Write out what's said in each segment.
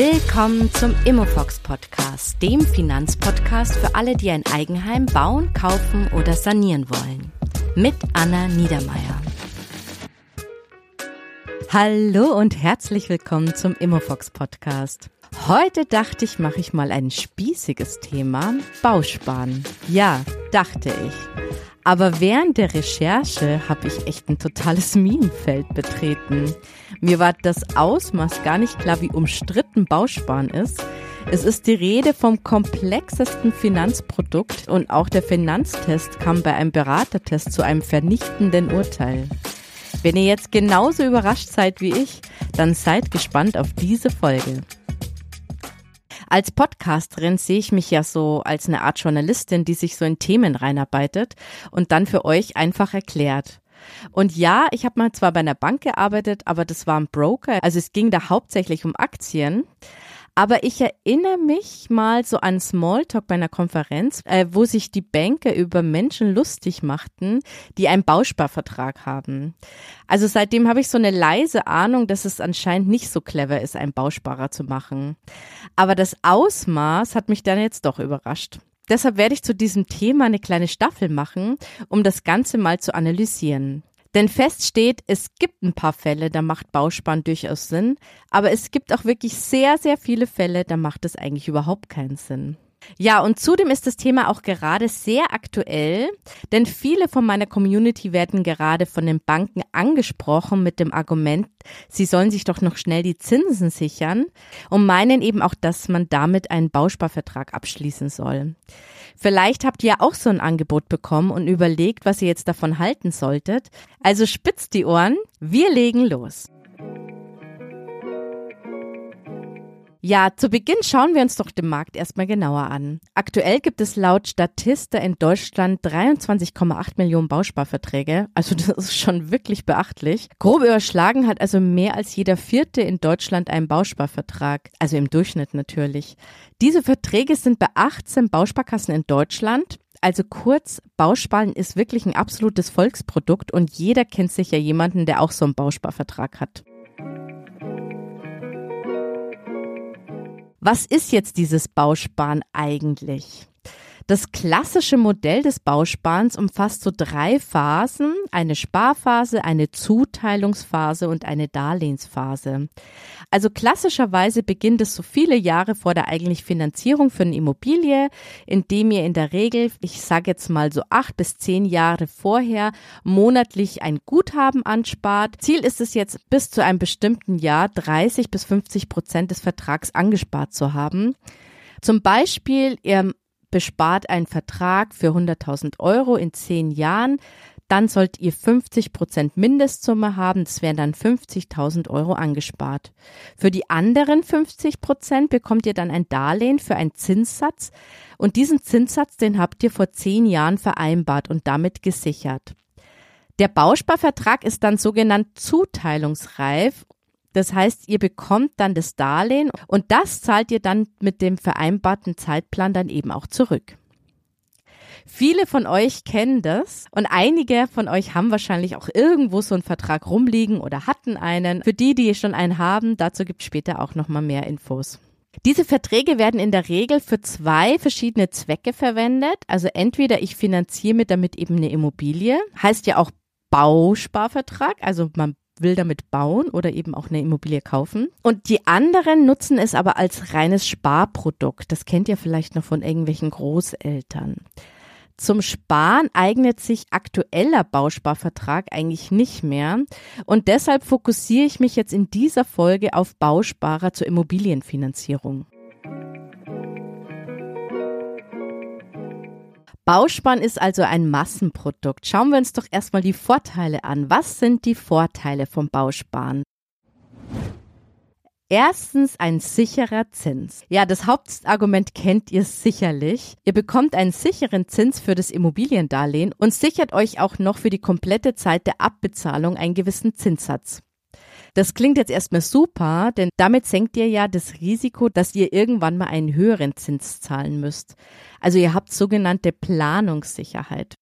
Willkommen zum Immofox Podcast, dem Finanzpodcast für alle, die ein Eigenheim bauen, kaufen oder sanieren wollen. Mit Anna Niedermeier. Hallo und herzlich willkommen zum Immofox Podcast. Heute dachte ich, mache ich mal ein spießiges Thema, Bausparen. Ja, dachte ich. Aber während der Recherche habe ich echt ein totales Minenfeld betreten. Mir war das Ausmaß gar nicht klar, wie umstritten Bausparen ist. Es ist die Rede vom komplexesten Finanzprodukt und auch der Finanztest kam bei einem Beratertest zu einem vernichtenden Urteil. Wenn ihr jetzt genauso überrascht seid wie ich, dann seid gespannt auf diese Folge. Als Podcasterin sehe ich mich ja so als eine Art Journalistin, die sich so in Themen reinarbeitet und dann für euch einfach erklärt. Und ja, ich habe mal zwar bei einer Bank gearbeitet, aber das war ein Broker, also es ging da hauptsächlich um Aktien. Aber ich erinnere mich mal so an Smalltalk bei einer Konferenz, äh, wo sich die Banker über Menschen lustig machten, die einen Bausparvertrag haben. Also seitdem habe ich so eine leise Ahnung, dass es anscheinend nicht so clever ist, einen Bausparer zu machen. Aber das Ausmaß hat mich dann jetzt doch überrascht. Deshalb werde ich zu diesem Thema eine kleine Staffel machen, um das Ganze mal zu analysieren. Denn fest steht, es gibt ein paar Fälle, da macht Bausparen durchaus Sinn, aber es gibt auch wirklich sehr, sehr viele Fälle, da macht es eigentlich überhaupt keinen Sinn. Ja, und zudem ist das Thema auch gerade sehr aktuell, denn viele von meiner Community werden gerade von den Banken angesprochen mit dem Argument, sie sollen sich doch noch schnell die Zinsen sichern und meinen eben auch, dass man damit einen Bausparvertrag abschließen soll. Vielleicht habt ihr auch so ein Angebot bekommen und überlegt, was ihr jetzt davon halten solltet. Also spitzt die Ohren, wir legen los. Ja, zu Beginn schauen wir uns doch den Markt erstmal genauer an. Aktuell gibt es laut Statista in Deutschland 23,8 Millionen Bausparverträge. Also das ist schon wirklich beachtlich. Grob überschlagen hat also mehr als jeder Vierte in Deutschland einen Bausparvertrag. Also im Durchschnitt natürlich. Diese Verträge sind bei 18 Bausparkassen in Deutschland. Also kurz, Bausparen ist wirklich ein absolutes Volksprodukt und jeder kennt sicher jemanden, der auch so einen Bausparvertrag hat. Was ist jetzt dieses Bausparen eigentlich? Das klassische Modell des Bausparens umfasst so drei Phasen, eine Sparphase, eine Zuteilungsphase und eine Darlehensphase. Also klassischerweise beginnt es so viele Jahre vor der eigentlich Finanzierung für eine Immobilie, indem ihr in der Regel, ich sage jetzt mal so acht bis zehn Jahre vorher, monatlich ein Guthaben anspart. Ziel ist es jetzt bis zu einem bestimmten Jahr 30 bis 50 Prozent des Vertrags angespart zu haben. Zum Beispiel, ihr bespart einen Vertrag für 100.000 Euro in zehn Jahren, dann sollt ihr 50 Prozent Mindestsumme haben. Das wären dann 50.000 Euro angespart. Für die anderen 50 Prozent bekommt ihr dann ein Darlehen für einen Zinssatz. Und diesen Zinssatz, den habt ihr vor zehn Jahren vereinbart und damit gesichert. Der Bausparvertrag ist dann sogenannt zuteilungsreif das heißt, ihr bekommt dann das Darlehen und das zahlt ihr dann mit dem vereinbarten Zeitplan dann eben auch zurück. Viele von euch kennen das und einige von euch haben wahrscheinlich auch irgendwo so einen Vertrag rumliegen oder hatten einen. Für die, die schon einen haben, dazu gibt es später auch nochmal mehr Infos. Diese Verträge werden in der Regel für zwei verschiedene Zwecke verwendet. Also entweder ich finanziere mir damit eben eine Immobilie, heißt ja auch Bausparvertrag, also man will damit bauen oder eben auch eine Immobilie kaufen. Und die anderen nutzen es aber als reines Sparprodukt. Das kennt ihr vielleicht noch von irgendwelchen Großeltern. Zum Sparen eignet sich aktueller Bausparvertrag eigentlich nicht mehr. Und deshalb fokussiere ich mich jetzt in dieser Folge auf Bausparer zur Immobilienfinanzierung. Bausparen ist also ein Massenprodukt. Schauen wir uns doch erstmal die Vorteile an. Was sind die Vorteile vom Bausparen? Erstens ein sicherer Zins. Ja, das Hauptargument kennt ihr sicherlich. Ihr bekommt einen sicheren Zins für das Immobiliendarlehen und sichert euch auch noch für die komplette Zeit der Abbezahlung einen gewissen Zinssatz. Das klingt jetzt erstmal super, denn damit senkt ihr ja das Risiko, dass ihr irgendwann mal einen höheren Zins zahlen müsst. Also ihr habt sogenannte Planungssicherheit.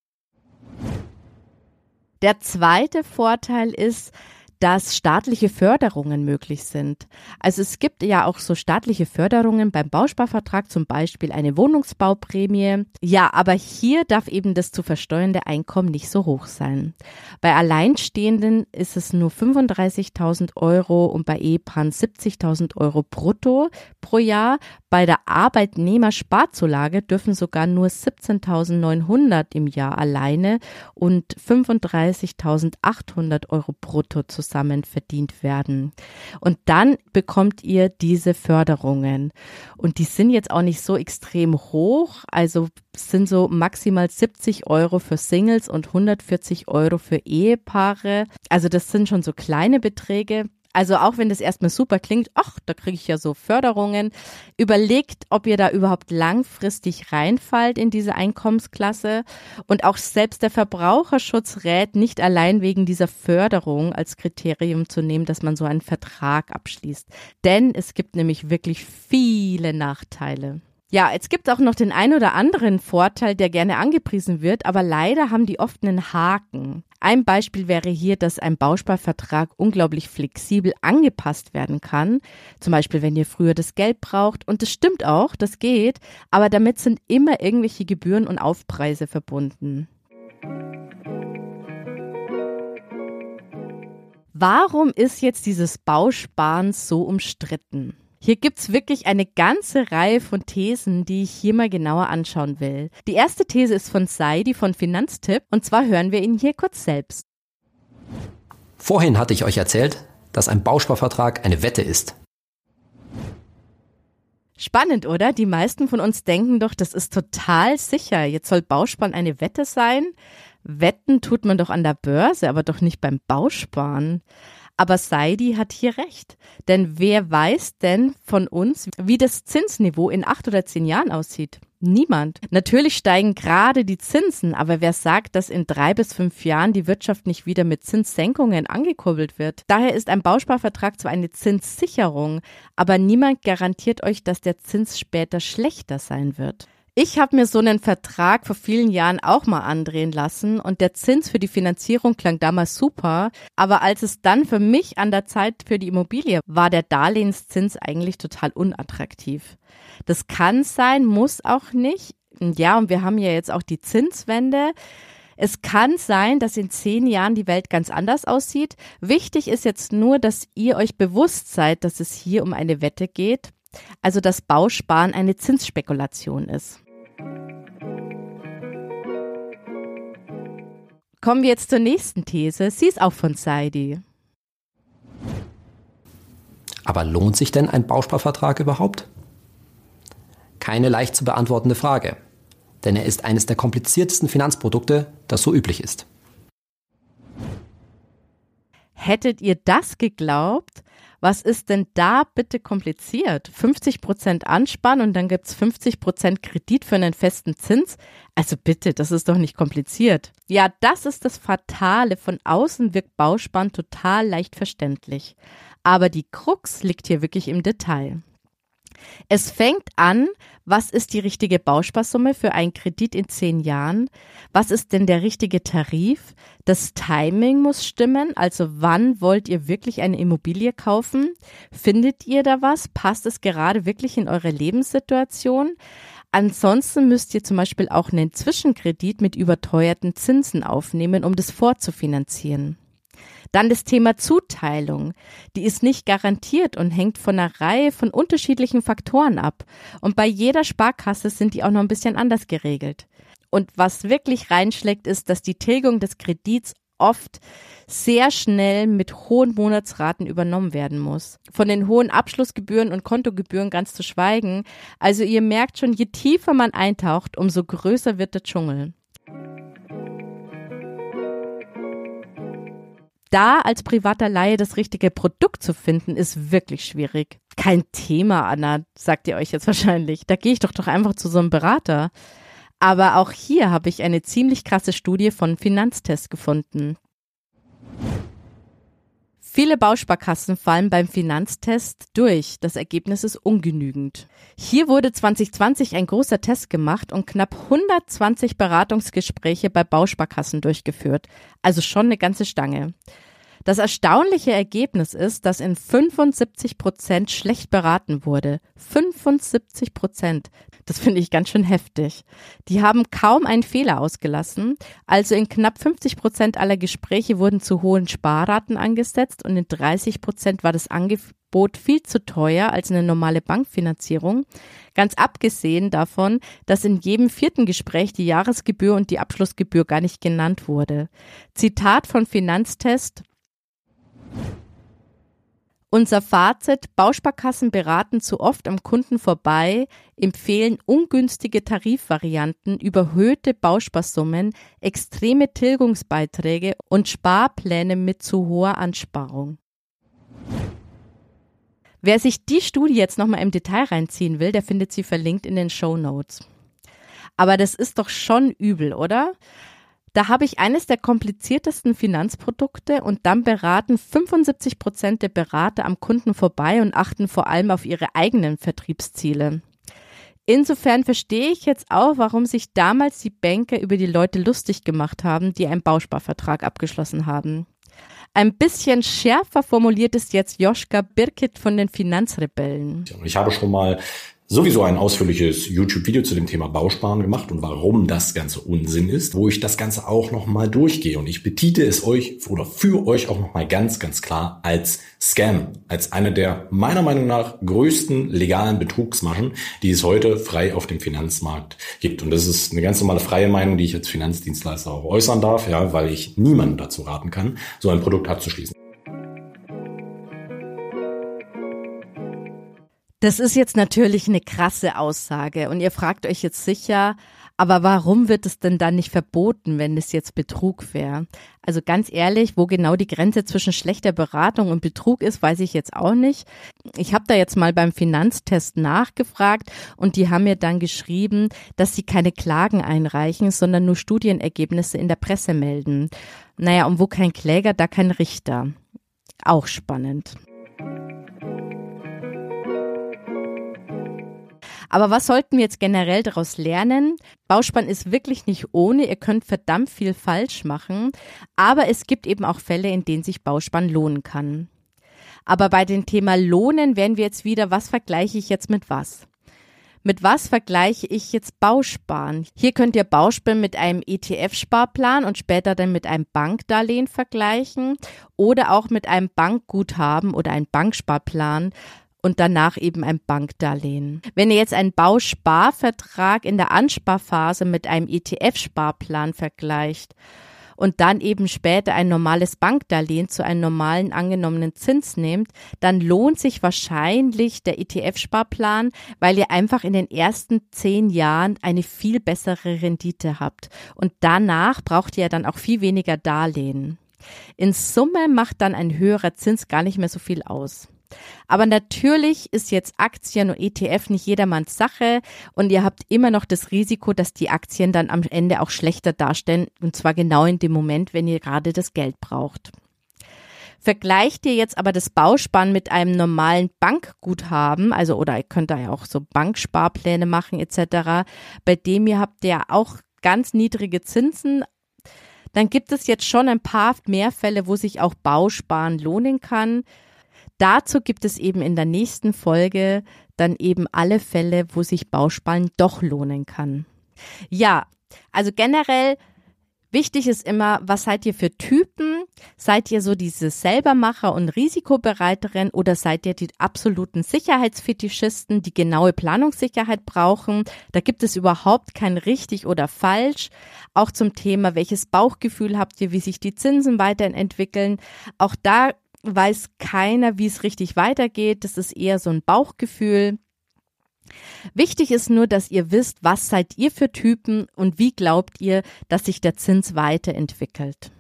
Der zweite Vorteil ist, dass staatliche Förderungen möglich sind. Also es gibt ja auch so staatliche Förderungen beim Bausparvertrag, zum Beispiel eine Wohnungsbauprämie. Ja, aber hier darf eben das zu versteuernde Einkommen nicht so hoch sein. Bei Alleinstehenden ist es nur 35.000 Euro und bei Ehepaaren 70.000 Euro brutto pro Jahr. Bei der Arbeitnehmersparzulage dürfen sogar nur 17.900 im Jahr alleine und 35.800 Euro brutto zusammen verdient werden. Und dann bekommt ihr diese Förderungen. Und die sind jetzt auch nicht so extrem hoch. Also sind so maximal 70 Euro für Singles und 140 Euro für Ehepaare. Also das sind schon so kleine Beträge. Also auch wenn das erstmal super klingt, ach, da kriege ich ja so Förderungen, überlegt, ob ihr da überhaupt langfristig reinfallt in diese Einkommensklasse. Und auch selbst der Verbraucherschutz rät nicht allein wegen dieser Förderung als Kriterium zu nehmen, dass man so einen Vertrag abschließt. Denn es gibt nämlich wirklich viele Nachteile. Ja, es gibt auch noch den ein oder anderen Vorteil, der gerne angepriesen wird, aber leider haben die oft einen Haken. Ein Beispiel wäre hier, dass ein Bausparvertrag unglaublich flexibel angepasst werden kann. Zum Beispiel, wenn ihr früher das Geld braucht. Und das stimmt auch, das geht, aber damit sind immer irgendwelche Gebühren und Aufpreise verbunden. Warum ist jetzt dieses Bausparen so umstritten? Hier gibt's wirklich eine ganze Reihe von Thesen, die ich hier mal genauer anschauen will. Die erste These ist von Saidi von Finanztipp und zwar hören wir ihn hier kurz selbst. Vorhin hatte ich euch erzählt, dass ein Bausparvertrag eine Wette ist. Spannend, oder? Die meisten von uns denken doch, das ist total sicher. Jetzt soll Bausparen eine Wette sein. Wetten tut man doch an der Börse, aber doch nicht beim Bausparen. Aber Saidi hat hier recht. Denn wer weiß denn von uns, wie das Zinsniveau in acht oder zehn Jahren aussieht? Niemand. Natürlich steigen gerade die Zinsen, aber wer sagt, dass in drei bis fünf Jahren die Wirtschaft nicht wieder mit Zinssenkungen angekurbelt wird? Daher ist ein Bausparvertrag zwar eine Zinssicherung, aber niemand garantiert euch, dass der Zins später schlechter sein wird. Ich habe mir so einen Vertrag vor vielen Jahren auch mal andrehen lassen und der Zins für die Finanzierung klang damals super, aber als es dann für mich an der Zeit für die Immobilie war der Darlehenszins eigentlich total unattraktiv. Das kann sein, muss auch nicht. Ja, und wir haben ja jetzt auch die Zinswende. Es kann sein, dass in zehn Jahren die Welt ganz anders aussieht. Wichtig ist jetzt nur, dass ihr euch bewusst seid, dass es hier um eine Wette geht, also dass Bausparen eine Zinsspekulation ist. Kommen wir jetzt zur nächsten These. Sie ist auch von Saidi. Aber lohnt sich denn ein Bausparvertrag überhaupt? Keine leicht zu beantwortende Frage, denn er ist eines der kompliziertesten Finanzprodukte, das so üblich ist. Hättet ihr das geglaubt? Was ist denn da bitte kompliziert? 50 Prozent Anspann und dann gibt's 50 Prozent Kredit für einen festen Zins? Also bitte, das ist doch nicht kompliziert. Ja, das ist das Fatale. Von außen wirkt Bauspann total leicht verständlich. Aber die Krux liegt hier wirklich im Detail. Es fängt an, was ist die richtige Bausparsumme für einen Kredit in zehn Jahren? Was ist denn der richtige Tarif? Das Timing muss stimmen, also wann wollt ihr wirklich eine Immobilie kaufen? Findet ihr da was? Passt es gerade wirklich in eure Lebenssituation? Ansonsten müsst ihr zum Beispiel auch einen Zwischenkredit mit überteuerten Zinsen aufnehmen, um das vorzufinanzieren. Dann das Thema Zuteilung. Die ist nicht garantiert und hängt von einer Reihe von unterschiedlichen Faktoren ab. Und bei jeder Sparkasse sind die auch noch ein bisschen anders geregelt. Und was wirklich reinschlägt, ist, dass die Tilgung des Kredits oft sehr schnell mit hohen Monatsraten übernommen werden muss. Von den hohen Abschlussgebühren und Kontogebühren ganz zu schweigen. Also ihr merkt schon, je tiefer man eintaucht, umso größer wird der Dschungel. Da als privater Laie das richtige Produkt zu finden, ist wirklich schwierig. Kein Thema, Anna, sagt ihr euch jetzt wahrscheinlich. Da gehe ich doch doch einfach zu so einem Berater. Aber auch hier habe ich eine ziemlich krasse Studie von Finanztest gefunden. Viele Bausparkassen fallen beim Finanztest durch. Das Ergebnis ist ungenügend. Hier wurde 2020 ein großer Test gemacht und knapp 120 Beratungsgespräche bei Bausparkassen durchgeführt. Also schon eine ganze Stange. Das erstaunliche Ergebnis ist, dass in 75 Prozent schlecht beraten wurde. 75 Prozent. Das finde ich ganz schön heftig. Die haben kaum einen Fehler ausgelassen. Also in knapp 50 Prozent aller Gespräche wurden zu hohen Sparraten angesetzt und in 30 Prozent war das Angebot viel zu teuer als eine normale Bankfinanzierung. Ganz abgesehen davon, dass in jedem vierten Gespräch die Jahresgebühr und die Abschlussgebühr gar nicht genannt wurde. Zitat von Finanztest. Unser Fazit, Bausparkassen beraten zu oft am Kunden vorbei, empfehlen ungünstige Tarifvarianten, überhöhte Bausparsummen, extreme Tilgungsbeiträge und Sparpläne mit zu hoher Ansparung. Wer sich die Studie jetzt nochmal im Detail reinziehen will, der findet sie verlinkt in den Show Notes. Aber das ist doch schon übel, oder? Da habe ich eines der kompliziertesten Finanzprodukte und dann beraten 75 Prozent der Berater am Kunden vorbei und achten vor allem auf ihre eigenen Vertriebsziele. Insofern verstehe ich jetzt auch, warum sich damals die Banker über die Leute lustig gemacht haben, die einen Bausparvertrag abgeschlossen haben. Ein bisschen schärfer formuliert ist jetzt Joschka Birkit von den Finanzrebellen. Ich habe schon mal sowieso ein ausführliches YouTube-Video zu dem Thema Bausparen gemacht und warum das Ganze Unsinn ist, wo ich das Ganze auch nochmal durchgehe. Und ich betite es euch oder für euch auch nochmal ganz, ganz klar als Scam, als eine der meiner Meinung nach größten legalen Betrugsmaschen, die es heute frei auf dem Finanzmarkt gibt. Und das ist eine ganz normale freie Meinung, die ich als Finanzdienstleister auch äußern darf, ja, weil ich niemanden dazu raten kann, so ein Produkt abzuschließen. Das ist jetzt natürlich eine krasse Aussage und ihr fragt euch jetzt sicher, aber warum wird es denn dann nicht verboten, wenn es jetzt Betrug wäre? Also ganz ehrlich, wo genau die Grenze zwischen schlechter Beratung und Betrug ist, weiß ich jetzt auch nicht. Ich habe da jetzt mal beim Finanztest nachgefragt und die haben mir dann geschrieben, dass sie keine Klagen einreichen, sondern nur Studienergebnisse in der Presse melden. Naja, und wo kein Kläger, da kein Richter. Auch spannend. Aber was sollten wir jetzt generell daraus lernen? Bauspann ist wirklich nicht ohne. Ihr könnt verdammt viel falsch machen. Aber es gibt eben auch Fälle, in denen sich Bauspann lohnen kann. Aber bei dem Thema Lohnen werden wir jetzt wieder, was vergleiche ich jetzt mit was? Mit was vergleiche ich jetzt Bausparen? Hier könnt ihr Bausparen mit einem ETF-Sparplan und später dann mit einem Bankdarlehen vergleichen oder auch mit einem Bankguthaben oder einem Banksparplan und danach eben ein Bankdarlehen. Wenn ihr jetzt einen Bausparvertrag in der Ansparphase mit einem ETF-Sparplan vergleicht und dann eben später ein normales Bankdarlehen zu einem normalen angenommenen Zins nehmt, dann lohnt sich wahrscheinlich der ETF-Sparplan, weil ihr einfach in den ersten zehn Jahren eine viel bessere Rendite habt. Und danach braucht ihr dann auch viel weniger Darlehen. In Summe macht dann ein höherer Zins gar nicht mehr so viel aus. Aber natürlich ist jetzt Aktien und ETF nicht jedermanns Sache und ihr habt immer noch das Risiko, dass die Aktien dann am Ende auch schlechter darstellen und zwar genau in dem Moment, wenn ihr gerade das Geld braucht. Vergleicht ihr jetzt aber das Bauspann mit einem normalen Bankguthaben, also oder ihr könnt da ja auch so Banksparpläne machen etc., bei dem ihr habt ja auch ganz niedrige Zinsen, dann gibt es jetzt schon ein paar mehr Fälle, wo sich auch Bausparen lohnen kann. Dazu gibt es eben in der nächsten Folge dann eben alle Fälle, wo sich Bausparen doch lohnen kann. Ja, also generell Wichtig ist immer, was seid ihr für Typen? Seid ihr so diese Selbermacher und Risikobereiterin oder seid ihr die absoluten Sicherheitsfetischisten, die genaue Planungssicherheit brauchen? Da gibt es überhaupt kein richtig oder falsch. Auch zum Thema, welches Bauchgefühl habt ihr, wie sich die Zinsen weiterentwickeln? Auch da weiß keiner, wie es richtig weitergeht. Das ist eher so ein Bauchgefühl. Wichtig ist nur, dass ihr wisst, was seid ihr für Typen und wie glaubt ihr, dass sich der Zins weiterentwickelt.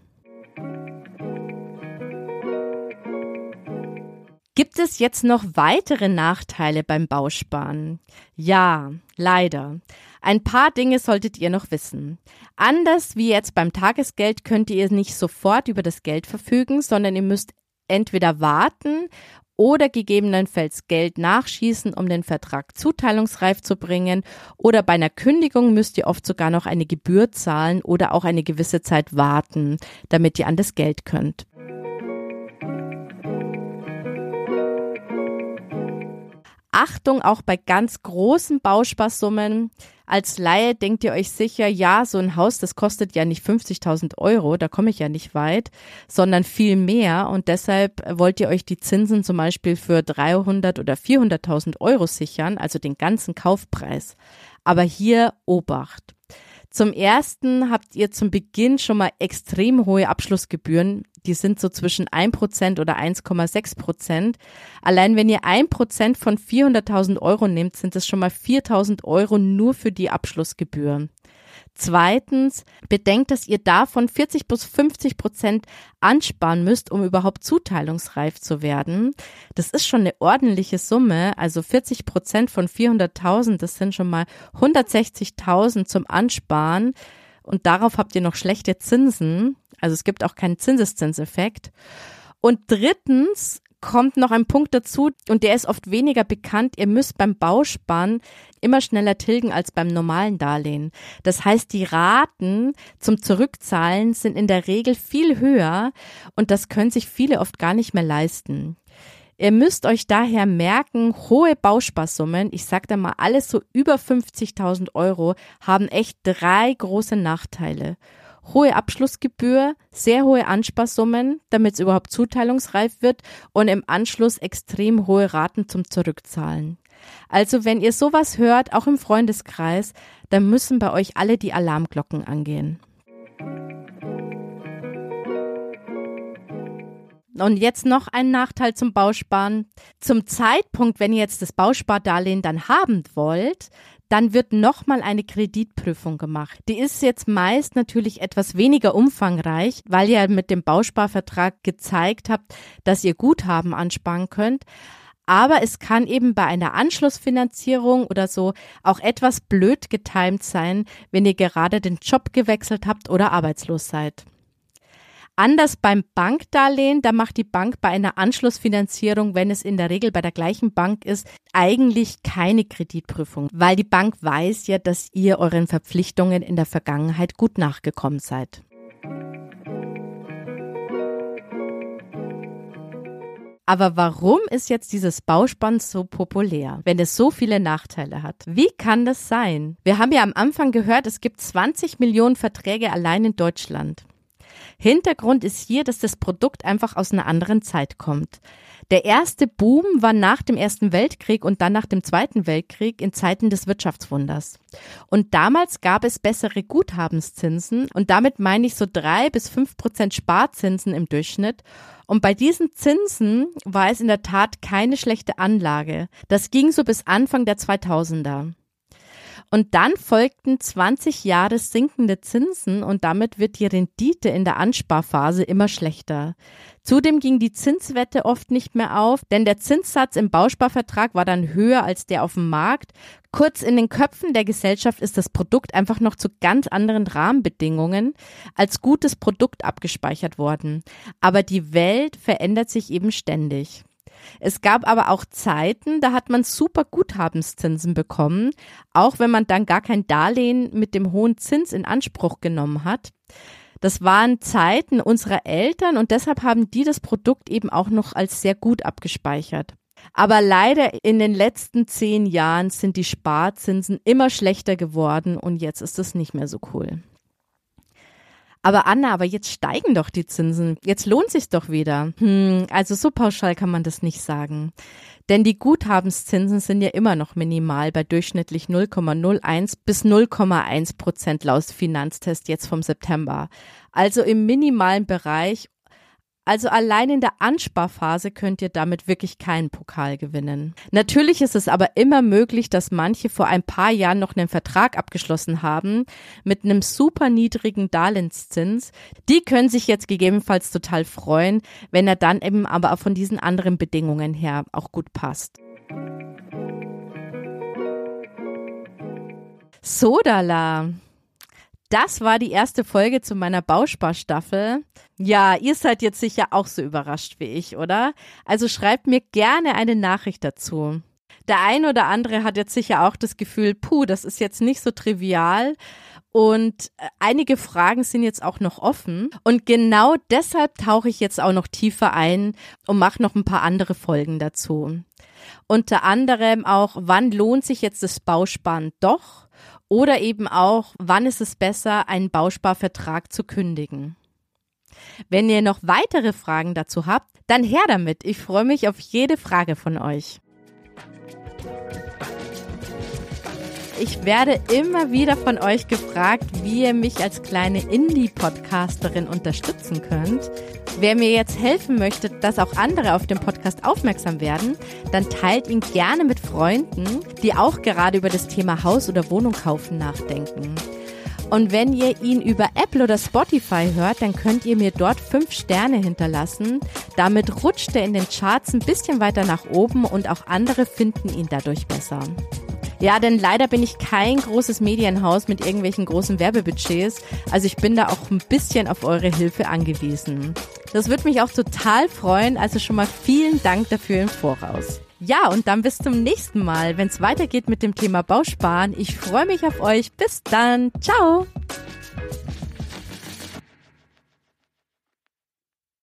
Gibt es jetzt noch weitere Nachteile beim Bausparen? Ja, leider. Ein paar Dinge solltet ihr noch wissen. Anders wie jetzt beim Tagesgeld könnt ihr nicht sofort über das Geld verfügen, sondern ihr müsst entweder warten oder gegebenenfalls Geld nachschießen, um den Vertrag zuteilungsreif zu bringen. Oder bei einer Kündigung müsst ihr oft sogar noch eine Gebühr zahlen oder auch eine gewisse Zeit warten, damit ihr an das Geld könnt. Achtung, auch bei ganz großen Bausparsummen. Als Laie denkt ihr euch sicher, ja, so ein Haus, das kostet ja nicht 50.000 Euro, da komme ich ja nicht weit, sondern viel mehr. Und deshalb wollt ihr euch die Zinsen zum Beispiel für 300 oder 400.000 Euro sichern, also den ganzen Kaufpreis. Aber hier Obacht. Zum ersten habt ihr zum Beginn schon mal extrem hohe Abschlussgebühren. Die sind so zwischen 1% oder 1,6%. Allein wenn ihr 1% von 400.000 Euro nehmt, sind es schon mal 4.000 Euro nur für die Abschlussgebühren. Zweitens, bedenkt, dass ihr davon 40 bis 50 Prozent ansparen müsst, um überhaupt zuteilungsreif zu werden. Das ist schon eine ordentliche Summe. Also 40 Prozent von 400.000, das sind schon mal 160.000 zum Ansparen. Und darauf habt ihr noch schlechte Zinsen. Also es gibt auch keinen Zinseszinseffekt. Und drittens, kommt noch ein Punkt dazu und der ist oft weniger bekannt. Ihr müsst beim Bausparen immer schneller tilgen als beim normalen Darlehen. Das heißt, die Raten zum Zurückzahlen sind in der Regel viel höher und das können sich viele oft gar nicht mehr leisten. Ihr müsst euch daher merken, hohe Bausparsummen, ich sag da mal alles so über 50.000 Euro, haben echt drei große Nachteile hohe Abschlussgebühr, sehr hohe Ansparsummen, damit es überhaupt zuteilungsreif wird und im Anschluss extrem hohe Raten zum Zurückzahlen. Also wenn ihr sowas hört, auch im Freundeskreis, dann müssen bei euch alle die Alarmglocken angehen. Und jetzt noch ein Nachteil zum Bausparen. Zum Zeitpunkt, wenn ihr jetzt das Bauspardarlehen dann haben wollt, dann wird nochmal eine Kreditprüfung gemacht. Die ist jetzt meist natürlich etwas weniger umfangreich, weil ihr mit dem Bausparvertrag gezeigt habt, dass ihr Guthaben ansparen könnt. Aber es kann eben bei einer Anschlussfinanzierung oder so auch etwas blöd getimt sein, wenn ihr gerade den Job gewechselt habt oder arbeitslos seid. Anders beim Bankdarlehen, da macht die Bank bei einer Anschlussfinanzierung, wenn es in der Regel bei der gleichen Bank ist, eigentlich keine Kreditprüfung, weil die Bank weiß ja, dass ihr euren Verpflichtungen in der Vergangenheit gut nachgekommen seid. Aber warum ist jetzt dieses Bauspann so populär, wenn es so viele Nachteile hat? Wie kann das sein? Wir haben ja am Anfang gehört, es gibt 20 Millionen Verträge allein in Deutschland. Hintergrund ist hier, dass das Produkt einfach aus einer anderen Zeit kommt. Der erste Boom war nach dem Ersten Weltkrieg und dann nach dem Zweiten Weltkrieg in Zeiten des Wirtschaftswunders. Und damals gab es bessere Guthabenszinsen und damit meine ich so drei bis fünf Prozent Sparzinsen im Durchschnitt. Und bei diesen Zinsen war es in der Tat keine schlechte Anlage. Das ging so bis Anfang der 2000er. Und dann folgten 20 Jahre sinkende Zinsen und damit wird die Rendite in der Ansparphase immer schlechter. Zudem ging die Zinswette oft nicht mehr auf, denn der Zinssatz im Bausparvertrag war dann höher als der auf dem Markt. Kurz in den Köpfen der Gesellschaft ist das Produkt einfach noch zu ganz anderen Rahmenbedingungen als gutes Produkt abgespeichert worden. Aber die Welt verändert sich eben ständig. Es gab aber auch Zeiten, da hat man super Guthabenszinsen bekommen, auch wenn man dann gar kein Darlehen mit dem hohen Zins in Anspruch genommen hat. Das waren Zeiten unserer Eltern und deshalb haben die das Produkt eben auch noch als sehr gut abgespeichert. Aber leider in den letzten zehn Jahren sind die Sparzinsen immer schlechter geworden und jetzt ist es nicht mehr so cool. Aber Anna, aber jetzt steigen doch die Zinsen. Jetzt lohnt sich doch wieder. Hm, also so pauschal kann man das nicht sagen. Denn die Guthabenszinsen sind ja immer noch minimal bei durchschnittlich 0,01 bis 0,1 Prozent laut Finanztest jetzt vom September. Also im minimalen Bereich also allein in der Ansparphase könnt ihr damit wirklich keinen Pokal gewinnen. Natürlich ist es aber immer möglich, dass manche vor ein paar Jahren noch einen Vertrag abgeschlossen haben mit einem super niedrigen Darlehenszins. Die können sich jetzt gegebenenfalls total freuen, wenn er dann eben aber auch von diesen anderen Bedingungen her auch gut passt. Sodala. Das war die erste Folge zu meiner Bausparstaffel. Ja, ihr seid jetzt sicher auch so überrascht wie ich, oder? Also schreibt mir gerne eine Nachricht dazu. Der ein oder andere hat jetzt sicher auch das Gefühl, puh, das ist jetzt nicht so trivial. Und äh, einige Fragen sind jetzt auch noch offen. Und genau deshalb tauche ich jetzt auch noch tiefer ein und mache noch ein paar andere Folgen dazu. Unter anderem auch, wann lohnt sich jetzt das Bausparen doch? Oder eben auch, wann ist es besser, einen Bausparvertrag zu kündigen? Wenn ihr noch weitere Fragen dazu habt, dann her damit. Ich freue mich auf jede Frage von euch. Ich werde immer wieder von euch gefragt, wie ihr mich als kleine Indie-Podcasterin unterstützen könnt. Wer mir jetzt helfen möchte, dass auch andere auf den Podcast aufmerksam werden, dann teilt ihn gerne mit Freunden, die auch gerade über das Thema Haus oder Wohnung kaufen nachdenken. Und wenn ihr ihn über Apple oder Spotify hört, dann könnt ihr mir dort fünf Sterne hinterlassen. Damit rutscht er in den Charts ein bisschen weiter nach oben und auch andere finden ihn dadurch besser. Ja, denn leider bin ich kein großes Medienhaus mit irgendwelchen großen Werbebudgets. Also ich bin da auch ein bisschen auf eure Hilfe angewiesen. Das würde mich auch total freuen. Also schon mal vielen Dank dafür im Voraus. Ja, und dann bis zum nächsten Mal, wenn es weitergeht mit dem Thema Bausparen. Ich freue mich auf euch. Bis dann. Ciao.